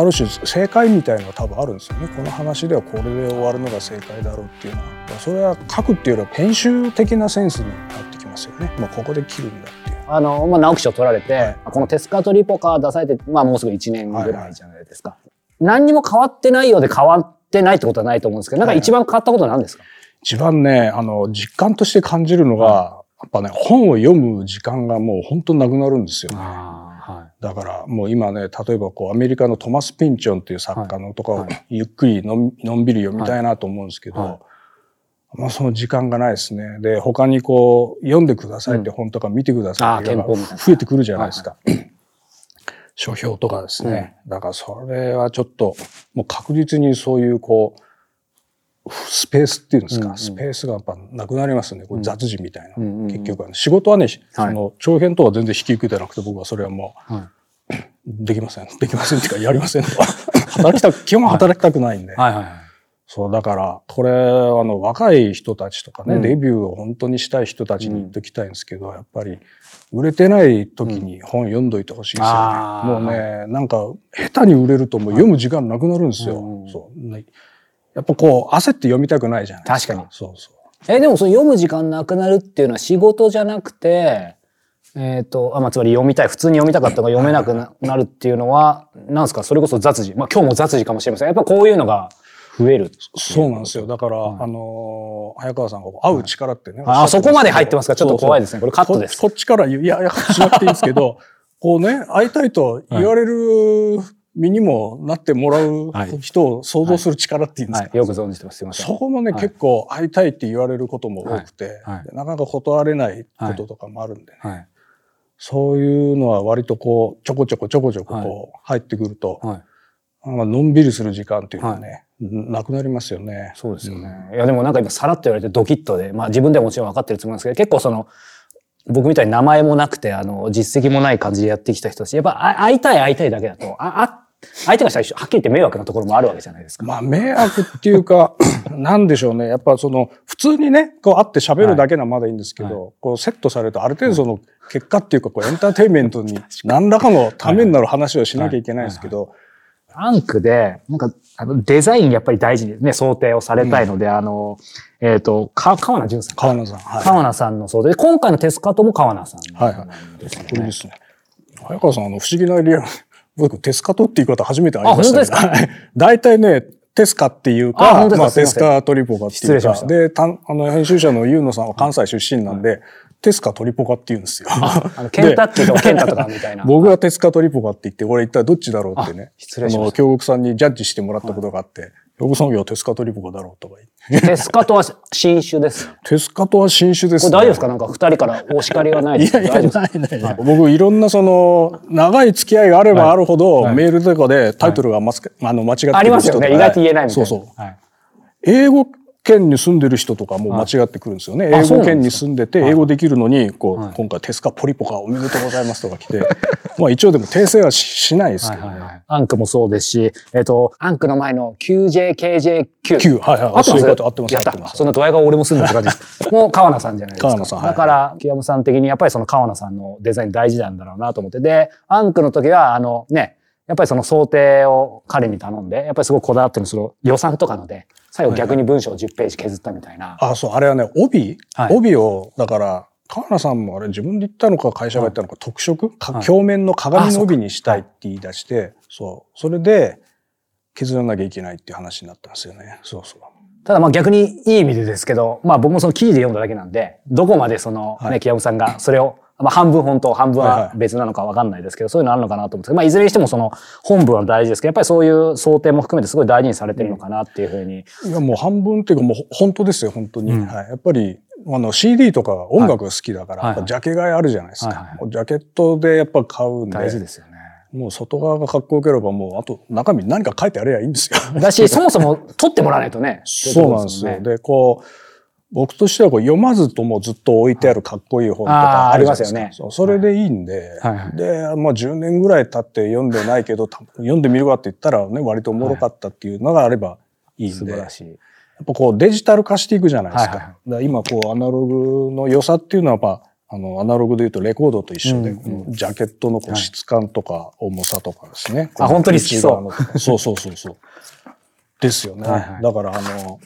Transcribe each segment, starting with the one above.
ある種正解みたいのが多分あるんですよねこの話ではこれで終わるのが正解だろうっていうのはそれは書くっていうよりは編集的なセンスになってきますよね、まあ、ここで切るんだっていう。あの、まあ、直木賞取られて、はい、このテスカトリポカ出されて、まあ、もうすぐ1年ぐらいじゃないですか。はいはい、何にも変わってないようで変わってないってことはないと思うんですけど、なんか一番変わったことは何ですか、はい一番ね、あの、実感として感じるのが、やっぱね、本を読む時間がもう本当なくなるんですよね。はい、だからもう今ね、例えばこうアメリカのトマス・ピンチョンっていう作家のとかをゆっくりのんのんびり読みたいなと思うんですけど、はい、まあその時間がないですね。で、他にこう読んでくださいって本とか見てくださいっていうのが増えてくるじゃないですか。書評とかですね。だからそれはちょっともう確実にそういうこう、スペースっていうんですか、うんうん、スペースがやっぱなくなりますね。これ雑事みたいな。うんうん、結局はね、仕事はね、その長編とは全然引き受けてなくて、僕はそれはもう、はい、できません。できませんっていうか、やりませんと 働きたく、基本働きたくないんで。はいはいはいそう、だから、これ、あの、若い人たちとかね、うん、デビューを本当にしたい人たちに言っときたいんですけど、うん、やっぱり、売れてない時に本読んどいてほしいですよね。うん、もうね、なんか、下手に売れるともう読む時間なくなるんですよ。そう。やっぱこう、焦って読みたくないじゃないですか。確かに。そうそう。え、でもその読む時間なくなるっていうのは仕事じゃなくて、えっ、ー、と、あ、まあ、つまり読みたい、普通に読みたかったのが読めなくなるっていうのは、なんですか？それこそ雑事。まあ、今日も雑事かもしれません。やっぱこういうのが増える。そうなんですよ。だから、うん、あのー、早川さんが会う力ってね。あ、そこまで入ってますか？ちょっと怖いですね。これカットですこ。こっちから言う、いや、いや、しなくていいんですけど、こうね、会いたいと言われる身にもなってもらう人を想像する力っていうんですか、はい。はい、よく存じてます。すません。そこもね、結構会いたいって言われることも多くて、なかなか断れないこととかもあるんでね。そういうのは割とこう、ちょこちょこちょこちょここう、入ってくると、はい、のんびりする時間っていうのはね、なくなりますよね。そうですよね。うん、いや、でもなんか今さらっと言われてドキッとで、まあ自分ではもちろん分かってるつもりですけど、結構その、僕みたいに名前もなくて、あの、実績もない感じでやってきた人たち、やっぱ会いたい会いたいだけだと、あ、あ相手が最初、はっきり言って迷惑なところもあるわけじゃないですか。まあ、迷惑っていうか、なんでしょうね。やっぱその、普通にね、こう会って喋るだけならまだいいんですけど、はい、こうセットされるとある程度その結果っていうか、こうエンターテインメントに何らかのためになる話をしなきゃいけないんですけど、アンクで、なんか、あの、デザインやっぱり大事にね、想定をされたいので、うん、あの、えっ、ー、と、か、川名淳さん。川名さん。はい、川名さんの想定で、今回のテスカートも川名さん、ね、はいはい。これですね。早川さん、あの、不思議なリアル、僕、テスカトっていう方初めてありました、ね。あ、本当ですか？大体ね、テスカっていうか、あまあ、テスカトリポカっていうか、で、たあの、編集者のユーノさんは関西出身なんで、はいテスカトリポカって言うんですよ。あのケンタッキーとかケンタとかみたいな。僕がテスカトリポカって言って、俺一体どっちだろうってね。失礼しました。あの、京極さんにジャッジしてもらったことがあって、ヨグ産業はテスカトリポカだろうとか言って。テスカトは新種です。テスカトは新種です、ね。これ大丈夫ですか？なんか二人からお叱りがないですか？いやいや、ないない、はい、僕いろんなその、長い付き合いがあればあるほど、はい、メールとかでタイトルがま、はい、あの間違ってるありますよね。意外と言えないみたいな。そうそう。はい、英語県に住んでる人とかも間違ってくるんですよね。英語圏に住んでて、英語できるのに、こう、今回テスカポリポカおめでとうございますとか来て、まあ一応でも訂正はしないですけど、ねはいはい、アンクもそうですし、えっ、ー、と、アンクの前の QJKJQ。Q、はいはい。あそういうこと合ってます。やった。そんなドヤ顔俺も住んでる感じです。もう川名さんじゃないですか。川名さん。だから、木山さん的にやっぱりその川名さんのデザイン大事なんだろうなと思って。で、アンクの時は、あのね、やっぱりその想定を彼に頼んで、やっぱりすごくこだわってるその予算とかので、最後逆に文章を10ページ削ったみたいな。はいはい、あ、そう、あれはね、帯、はい、帯を、だから、川名さんもあれ自分で言ったのか会社が言ったのか、特色、鏡面の鏡の帯にしたいって言い出して、そう。それで削らなきゃいけないっていう話になったんですよね。そうそう。ただまあ逆にいい意味でですけど、まあ僕もその記事で読んだだけなんで、どこまでそのね、木山さんがそれをまあ、半分本当、半分は別なのかわかんないですけど、そういうのあるのかなと思うんですけど、まあ、いずれにしてもその本文は大事ですけど、やっぱりそういう想定も含めてすごい大事にされてるのかなっていうふうに。いや、もう半分っていうかもう本当ですよ、本当に。うん、はい。やっぱり、あの CD とか音楽が好きだから、はい、ジャケ買いあるじゃないですか。はいはい、ジャケットでやっぱ買うんで。大事ですよね。もう外側がかっこよければもう、あと中身何か書いてあればいいんですよ。だし、そもそも撮ってもらわないとね。そうなんですよ。で、こう、僕としてはこう読まずともずっと置いてあるかっこいい本とかありますよね。そそれでいいんで、はいはい、で、まあ10年ぐらい経って読んでないけど、読んでみるわって言ったらね、割とおもろかったっていうのがあればいいんで。素晴らしい。やっぱこうデジタル化していくじゃないですか。はいはい、だ今こうアナログの良さっていうのはやっぱあの、アナログで言うとレコードと一緒で、うんうん、ジャケットのこう質感とか重さとかですね。はい、あ、本当に好きそう。そうそうそうそう。ですよね。はいはい、だからあの、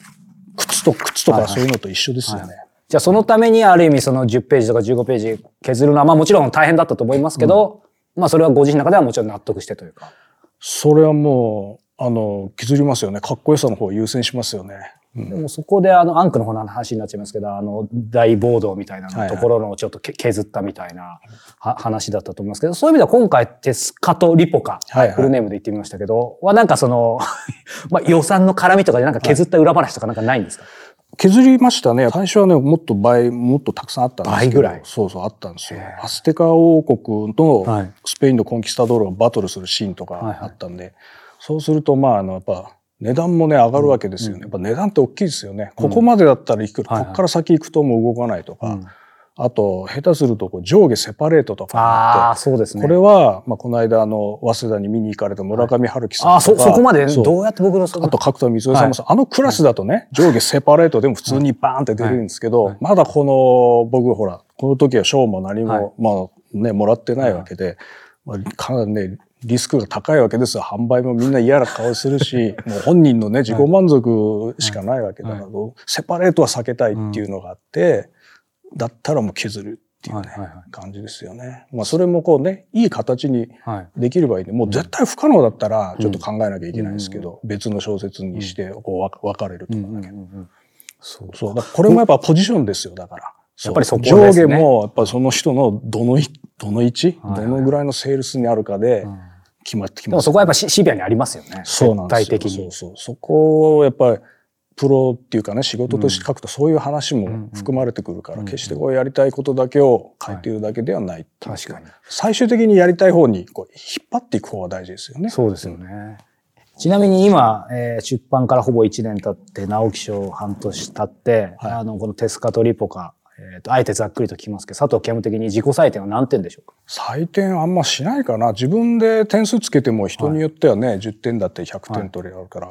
靴と靴とかそういうのと一緒ですよね。はいはいじゃあそのためにある意味その10ページとか15ページ削るのは、まあもちろん大変だったと思いますけど、うん、まあそれはご自身の中ではもちろん納得してというか。それはもう、あの、削りますよね。かっこよさの方を優先しますよね。でもそこであのアンクの方の話になっちゃいますけどあの大暴動みたいなところのちょっと削ったみたいな話だったと思いますけどそういう意味では今回テスカとリポカ、はいはい、フルネームで言ってみましたけどはなんかその まあ予算の絡みとかでなんか削った裏話とかなんかないんですか、はい削りましたね。最初はね、もっと倍、もっとたくさんあったんです。倍ぐらいそうそう、あったんですよ。アステカ王国のスペインのコンキスタドールをバトルするシーンとかあったんで、はいはい、そうすると、まあ、あの、やっぱ、値段もね、上がるわけですよね。やっぱ値段って大きいですよね。ここまでだったらいくら、ここから先行くともう動かないとか。あと、下手するとこう上下セパレートとかああ、そうですね。これは、まあ、この間、あの、早稲田に見に行かれた村上春樹さんとか。あそ、そこまで？どうやって僕のあと、角田光代さんもさ、あのクラスだとね、上下セパレートでも普通にバーンって出るんですけど、まだこの、僕ほら、この時は賞も何も、まあね、もらってないわけで、まあ、かなりね、リスクが高いわけですよ。販売もみんな嫌な顔するし、もう本人のね、自己満足しかないわけだから、セパレートは避けたいっていうのがあって、だったらもう削るっていうね、感じですよね。まあそれもこうね、いい形にできればいいね。もう絶対不可能だったらちょっと考えなきゃいけないですけど、別の小説にしてこう分かれるとかだけど。そうそう。これもやっぱポジションですよ、だから。やっぱりそこ上下もやっぱその人のどのどの位置、どのぐらいのセールスにあるかで、決まってきます、ね、でもそこはやっぱシビアにありますよね。そうなんですよ。的に。そうそう。そこをやっぱり、プロっていうかね、仕事として書くとそういう話も含まれてくるから、決してこうやりたいことだけを書いているだけではない、確かに。最終的にやりたい方にこう引っ張っていく方が大事ですよね。そうですよね。ちなみに今、えー、出版からほぼ1年経って、直木賞半年経って、はい、あの、このテスカとリポカ、えっ、ー、と、あえてざっくりと聞きますけど、佐藤キャム的に自己採点は何点でしょうか？採点あんましないかな。自分で点数つけても人によってはね、はい、10点だって100点取りあるから、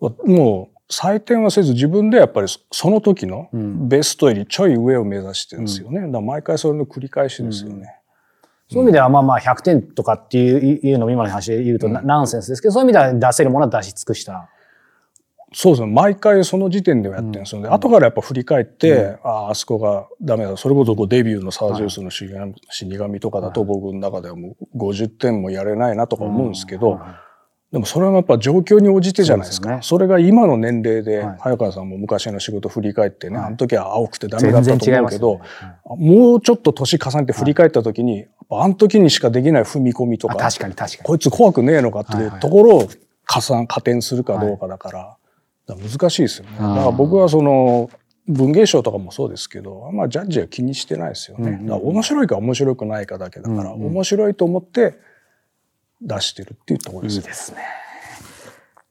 はい、もう採点はせず自分でやっぱりその時のベストよりちょい上を目指してるんですよね。うん、だから毎回それの繰り返しですよね。うん。そういう意味ではまあまあ100点とかっていうのも今の話で言うとナンセンスですけど、そういう意味では出せるものは出し尽くしたそうですね。毎回その時点ではやってるん。ですよね。うん、後からやっぱ振り返って、うん、ああ、あそこがダメだ。それこそこうデビューのサージュースの死神とかだと僕の中ではもう50点もやれないなとか思うんですけど、でもそれはやっぱ状況に応じてじゃないですか。そ、ね,、れが今の年齢で、早川さんも昔の仕事振り返ってね、あの時は青くてダメだったと思うけど、ね。もうちょっと年重ねて振り返った時に、あの時にしかできない踏み込みとか、確かに確かに。こいつ怖くねえのかっていうところを加算、加点するかどうかだから、難しいですよね。だから僕はその文芸賞とかもそうですけど、あんまジャッジは気にしてないですよね。だから面白いか面白くないかだけだから、面白いと思って出してるっていうところですいいですね。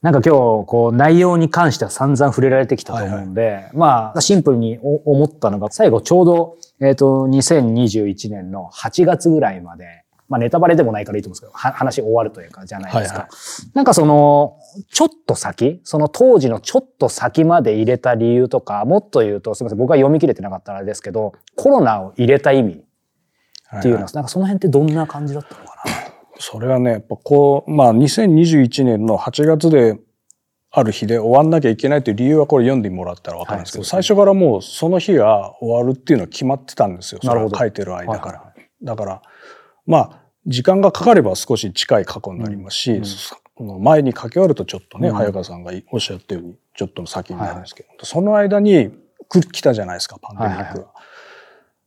なんか今日、こう、内容に関しては散々触れられてきたと思うんで、はいはい、まあ、シンプルに思ったのが、最後ちょうど、えっ、ー、と、2021年の8月ぐらいまで、まあネタバレでもないからいいと思うんですけど、話終わるというか、じゃないですか。はいはい、なんかその、ちょっと先、その当時のちょっと先まで入れた理由とか、もっと言うと、すみません、僕は読み切れてなかったらあれですけど、コロナを入れた意味っていうのは、はいはい、なんかその辺ってどんな感じだったのかな？それはね、やっぱこう、まあ2021年の8月である日で終わんなきゃいけないという理由はこれ読んでもらったらわかるんですけど、はいね、最初からもうその日が終わるっていうのは決まってたんですよ。なるほど。書いてる間から。はい、だから、まあ、時間がかかれば少し近い過去になりますし、うん。うん、前に書き終わるとちょっとね、うん、早川さんがおっしゃったように、ちょっと先になるんですけど、はい、その間に来たじゃないですか、パンデミックが。はいはい。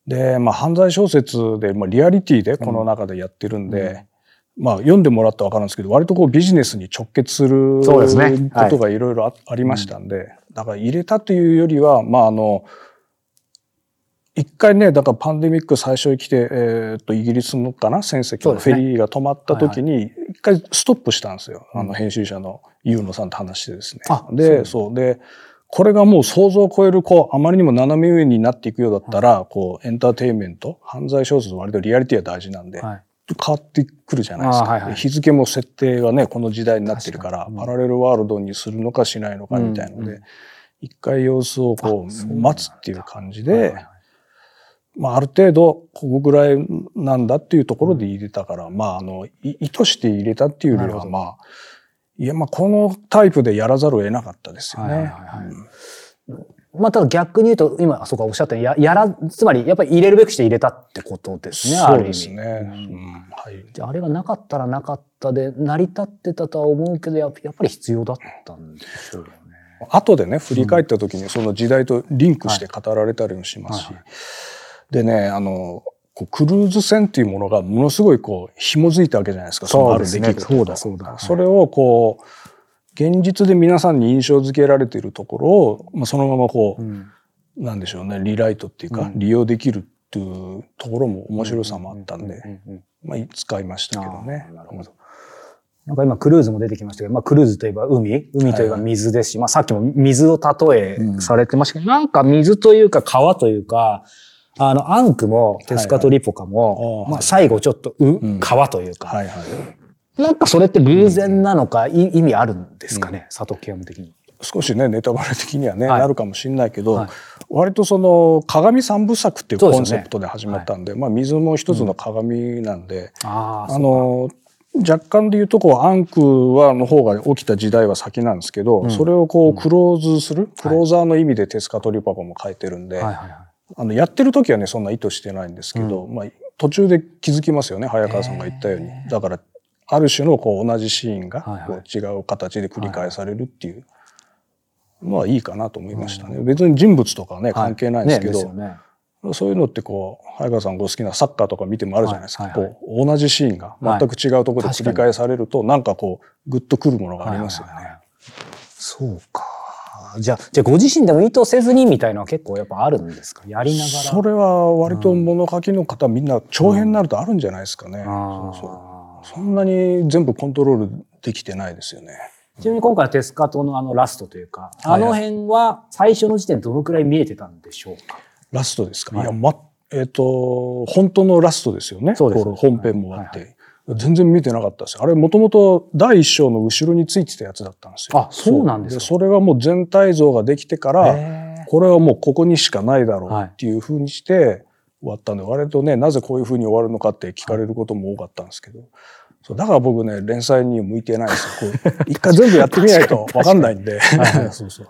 で、まあ、犯罪小説で、まあ、リアリティでこの中でやってるんで、まあ、読んでもらったら分かるんですけど、割とこうビジネスに直結することがいろいろありましたんで、だから入れたというよりは、まあ、あの、一回ね、だからパンデミック最初に来て、えっ、と、イギリスのかな船籍のフェリーが止まった時に、一回ストップしたんですよ。あの、編集者のユーノさんと話してですね。で、そう。で、これがもう想像を超える、こう、あまりにも斜め上になっていくようだったら、こう、エンターテインメント、犯罪小説割とリアリティは大事なんで、はい。変わってくるじゃないですか、はいはい、日付も設定がねこの時代になってるから、パラレルワールドにするのかしないのかみたいので、うんうん、一回様子をこう待つっていう感じで、まあ、ある程度ここぐらいなんだっていうところで入れたから、まあ、あの意図して入れたっていうよりはまあいやまあこのタイプでやらざるを得なかったですよね。はいはいはいうんまあ、ただ逆に言うと、今、そうか、おっしゃったように、や、やら、つまり、やっぱり入れるべくして入れたってことですね、そうですね。うんはい。じゃあ、あれがなかったらなかったで、成り立ってたとは思うけど、やっぱり必要だったんでしょうよね。後でね、振り返った時に、その時代とリンクして語られたりもしますし。はいはいでね、あの、こうクルーズ船っていうものがものすごいこう紐づいたわけじゃないですか。そうですね。そうだそうだ。それをこう、現実で皆さんに印象付けられているところを、まあ、そのままこう、うん、なんでしょうね、リライトっていうか、うん、利用できるっていうところも面白さもあったんで、まあ、使いましたけどね。なるほど。なんか今クルーズも出てきましたけど、まあクルーズといえば海、海といえば水ですし、はいはい、まあさっきも水を例えされてましたけど、うん、なんか水というか川というか、あの、アンクもテスカトリポカも、はいはい、まあ最後ちょっと、う、川というか、はいはい、なんかそれって偶然なのか、意味あるんですかね、佐藤清ム的に。少しねネタバレ的にはね、はい、なるかもしれないけど、はい、割とその鏡三部作っていうコンセプトで始まったんで、ねはい、まあ水も一つの鏡なんで、うん、あの若干で言うとこうアンクはの方が起きた時代は先なんですけど、うん、それをこうクローズする、クローザーの意味でテスカトリパパも書いてるんで、はいはいはいあのやってる時はねそんな意図してないんですけど、うん、まあ、途中で気づきますよね。早川さんが言ったように。だからある種のこう同じシーンがこう違う形で繰り返されるっていうのはい。いかなと思いましたね。別に人物とかね関係ないんですけど、ねそういうのってこう早川さんご好きなサッカーとか見てもあるじゃないですか、こう同じシーンが全く違うところで繰り返されると、なんかこうグッとくるものがありますよね。そうか。じゃあ、じゃあご自身でも意図せずにみたいなのは結構やっぱあるんですか？やりながら。それは割と物書きの方、みんな長編になるとあるんじゃないですかね。うん、そうそうそんなに全部コントロールできてないですよね。ちなみに今回テスカトのあのラストというか、あの辺は最初の時点どのくらい見えてたんでしょうか？ラストですか、はい、いや、ま、えっ、ー、と、本当のラストですよね。そうです。本編もあって。はいはい全然見てなかったです。あれもともと第一章の後ろについてたやつだったんですよ。あ、そうなんですかそれがもう全体像ができてから、これはもうここにしかないだろうっていうふうにして終わったんで、割とね、なぜこういうふうに終わるのかって聞かれることも多かったんですけど、そうだから僕ね、連載に向いてないですよ。一回全部やってみないとわかんないんで。そうそう。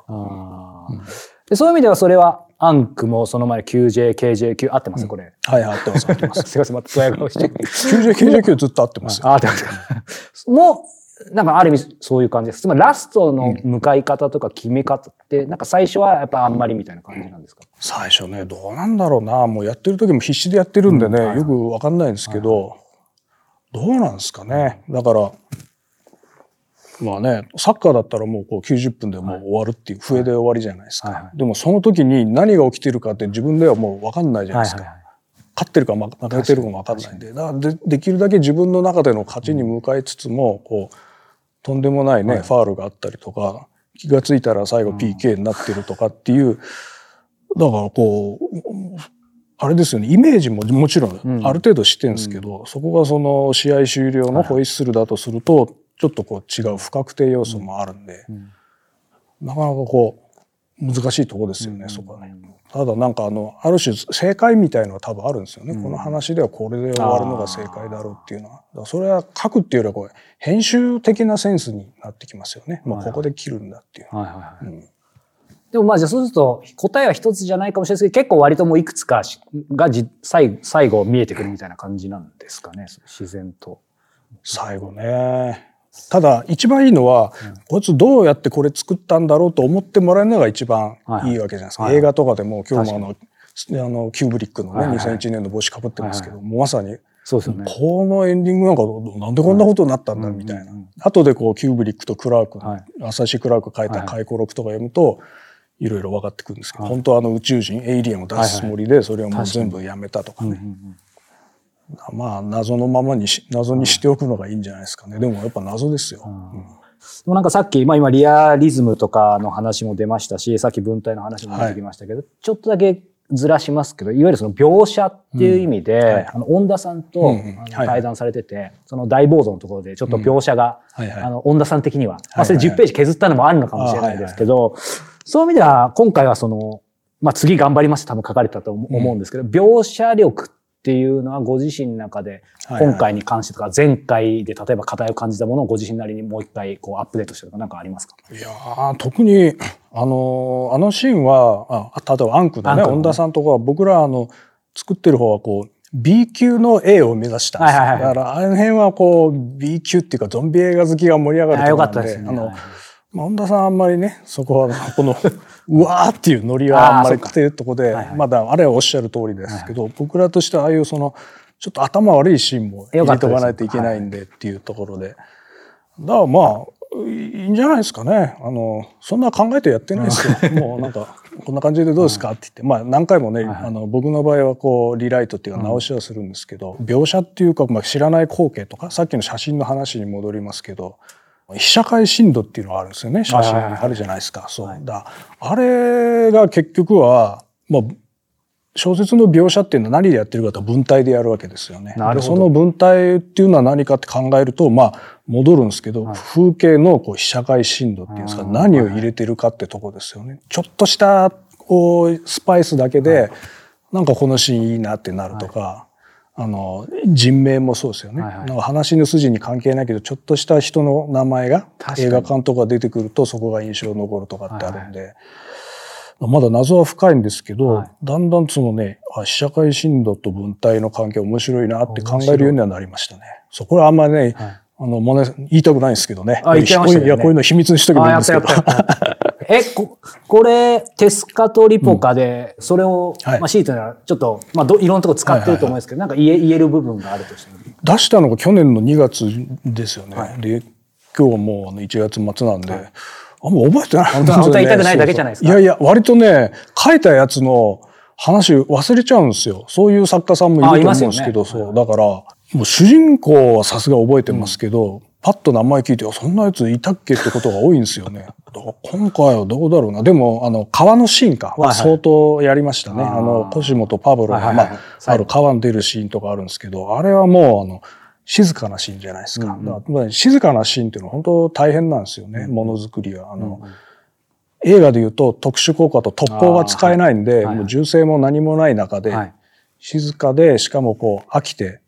でそういう意味ではそれはアンクもその前 QJ、KJQ 合ってます、これ。はい、合ってます、合ってます。すいません、またドヤ顔して。QJ、KJQ ずっと合ってます。あ、合ってます。もう、なんかある意味そういう感じです。つまりラストの向かい方とか決め方って、なんか最初はやっぱあんまりみたいな感じなんですか、最初ね、どうなんだろうな。もうやってる時も必死でやってるんでね、よくわかんないんですけど、どうなんですかね。だから、まあね、サッカーだったらもうこう90分でもう終わるっていう、笛で終わりじゃないですか。はい。はい、でもその時に何が起きてるかって自分ではもう分かんないじゃないですか。はいはい、勝ってるか負けてるかも分かんないんで、でできるだけ自分の中での勝ちに向かいつつも、こう、とんでもないね、はい、ファールがあったりとか、気がついたら最後 PK になってるとかっていう、だからこう、あれですよね、イメージももちろんある程度知ってるんですけど、うん、そこがその試合終了のホイッスルだとすると、ちょっとこう違う不確定要素もあるんで、うん、なかなかこう難しいとこですよね、うん、そこはね。ただなんかあのある種正解みたいのは多分あるんですよね、うん、この話ではこれで終わるのが正解だろうっていうのは。それは書くっていうよりはこう編集的なセンスになってきますよね、まあ、ここで切るんだっていう。でもまあじゃあそうすると答えは一つじゃないかもしれないですけど結構割ともういくつかがじ最最後見えてくるみたいな感じなんですかね自然と。最後ねただ一番いいのは、うん、こいつどうやってこれ作ったんだろうと思ってもらえるのが一番いい。わけじゃないですか。はいはい、映画とかでも今日もあのあのキューブリックのね、はいはい、2001年の帽子かぶってますけど、はいはい、まさにそうですよね、このエンディングなんかなんでこんなことになったんだみたいな、はいうんうん、後でこうキューブリックとクラーク、はい、朝日クラーク書いた回顧録とか読むと、いろいろ分かってくるんですけど、はい、本当はあの宇宙人エイリアンを出すつもりでそれをもう全部やめたとかね。はいはいまあ謎のままにし謎にしておくのがいいんじゃないですかね。でもやっぱ謎ですよ。うん、でもなんかさっき、まあ今リアリズムとかの話も出ましたし、さっき文体の話も出てきましたけど、はい、ちょっとだけずらしますけど、いわゆるその描写っていう意味で、うんはい、あの、恩田さんと対談されてて、はいその大暴走のところでちょっと描写が、うん。はいはい、あの、恩田さん的には、まあそれ10ページ削ったのもあるのかもしれないですけど、そういう意味では今回はその、まあ次頑張ります多分書かれたと思うんですけど、うん、描写力っていうのはご自身の中で今回に関してとか前回で例えば課題を感じたものをご自身なりにもう一回こうアップデートしてるとか何かありますか？いや特にあのあのシーンはあ例えばアンクでね。恩田さんとか僕らあの作ってる方はこう B 級の A を目指したんですよ、はいはいはい、だからあの辺はこう B 級っていうかゾンビ映画好きが盛り上がるところで、ね、あの、まあ、本田さんあんまりねそこはこのうわーっていうノリはあんまりっていうとこで、はいはい、まだあれはおっしゃる通りですけど、はいはい、僕らとしてはああいうそのちょっと頭悪いシーンも入れとかないといけないんでっていうところで。だからまあいいんじゃないですかね。あの、そんな考えてやってないですよ。もうなんか、こんな感じでどうですかって言って、まあ何回もね、あの、僕の場合はこう、リライトっていうか直しはするんですけど、描写っていうか、まあ知らない光景とか、さっきの写真の話に戻りますけど、被写界深度っていうのがあるんですよね。写真あるじゃないですか。そう。だあれが結局は、まあ、小説の描写っていうのは何でやってるかと文体でやるわけですよね。その文体っていうのは何かって考えると、まあ、戻るんですけど、はい、風景のこう被写界深度っていうんですか、何を入れてるかってとこですよね。ちょっとしたこうスパイスだけで、なんかこのシーンいいなってなるとか、あの人名もそうですよね、はいはい、話の筋に関係ないけどちょっとした人の名前が映画館とか出てくるとそこが印象残るとかってあるんで、はいはい。まだ謎は深いんですけど、はい、だんだんそのね、あ、社会深度と文体の関係面白いなって考えるようにはなりましたね。そこはあんまりね、はい、あの、もね、言いたくないんですけどね。あ、言ってましたね。いや、こういうの秘密にしとけばいいんですけど。え、こ、これ、テスカとリポカで、それを、うん、まあ、シートにはちょっと、まあど、いろんなとこ使ってると思うんですけど、なんか言え、言える部分があるとして出したのが去年の2月ですよね。はい、で、今日はもう1月末なんで、はいあんま覚えてない。本当は言いたくないだけじゃないですか。いやいや、割とね、書いたやつの話忘れちゃうんですよ。そういう作家さんもいると思うんですけど、ね、そう。だから、もう主人公はさすが覚えてますけど、うん、パッと名前聞いて、そんなやついたっけってことが多いんですよね。今回はどうだろうな。でも、あの、川のシーンかは相当やりましたね。はいはい、あの、コシモとパブロが、まあ、ある川に出るシーンとかあるんですけど、あれはもう、あの、静かなシーンじゃないですか。うんうん、静かなシーンっていうのは本当大変なんですよね、ものづくりは。あの、うんうん、映画で言うと特殊効果と特攻が使えないんで、はい、もう銃声も何もない中で、はい、静かで、しかもこう飽きて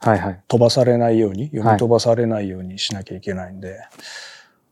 飛ばされないように、読み飛ばされないようにしなきゃいけないんで、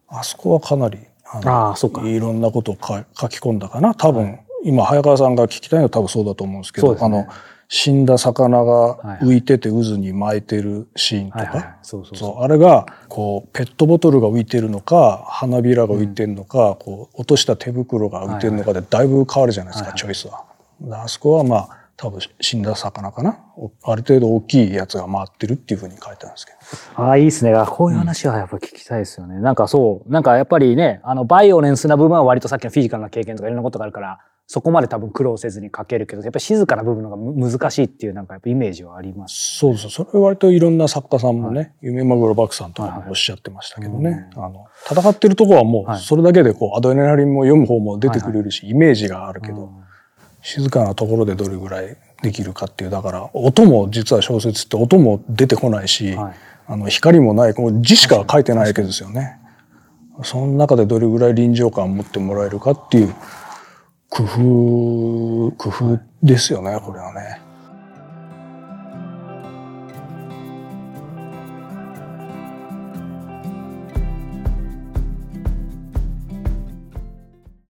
あそこはかなり、ああそうか。いろんなことを書き込んだかな。多分、今、早川さんが聞きたいのは多分そうだと思うんですけど、ね、あの、死んだ魚が浮いてて渦に巻いてるシーンとか、そうあれがこうペットボトルが浮いてるのか花びらが浮いてるのか、うん、こう落とした手袋が浮いてるのかでだいぶ変わるじゃないですか、チョイスは。あそこはまあ多分死んだ魚かな？ある程度大きいやつが回ってるっていうふうに書いてあるんですけど。ああ、いいですね。こういう話はやっぱ聞きたいですよね。うん、なんかそう、なんかやっぱりね、あの、バイオレンスな部分は割とさっきのフィジカルな経験とかいろんなことがあるから、そこまで多分苦労せずに書けるけど、やっぱり静かな部分が難しいっていうなんかやっぱイメージはあります、そうそう。それ割といろんな作家さんもね、はい、夢マグロバクさんとかもおっしゃってましたけどね。はいはい、あの、戦ってるとこはもう、それだけでこう、アドレナリンも読む方も出てくれるし、イメージがあるけど、静かなところでどれぐらいできるかっていう、だから、音も実は小説って音も出てこないし、あの、光もない、この字しか書いてないわけですよね。その中でどれぐらい臨場感を持ってもらえるかっていう、工夫、工夫ですよね、これはね。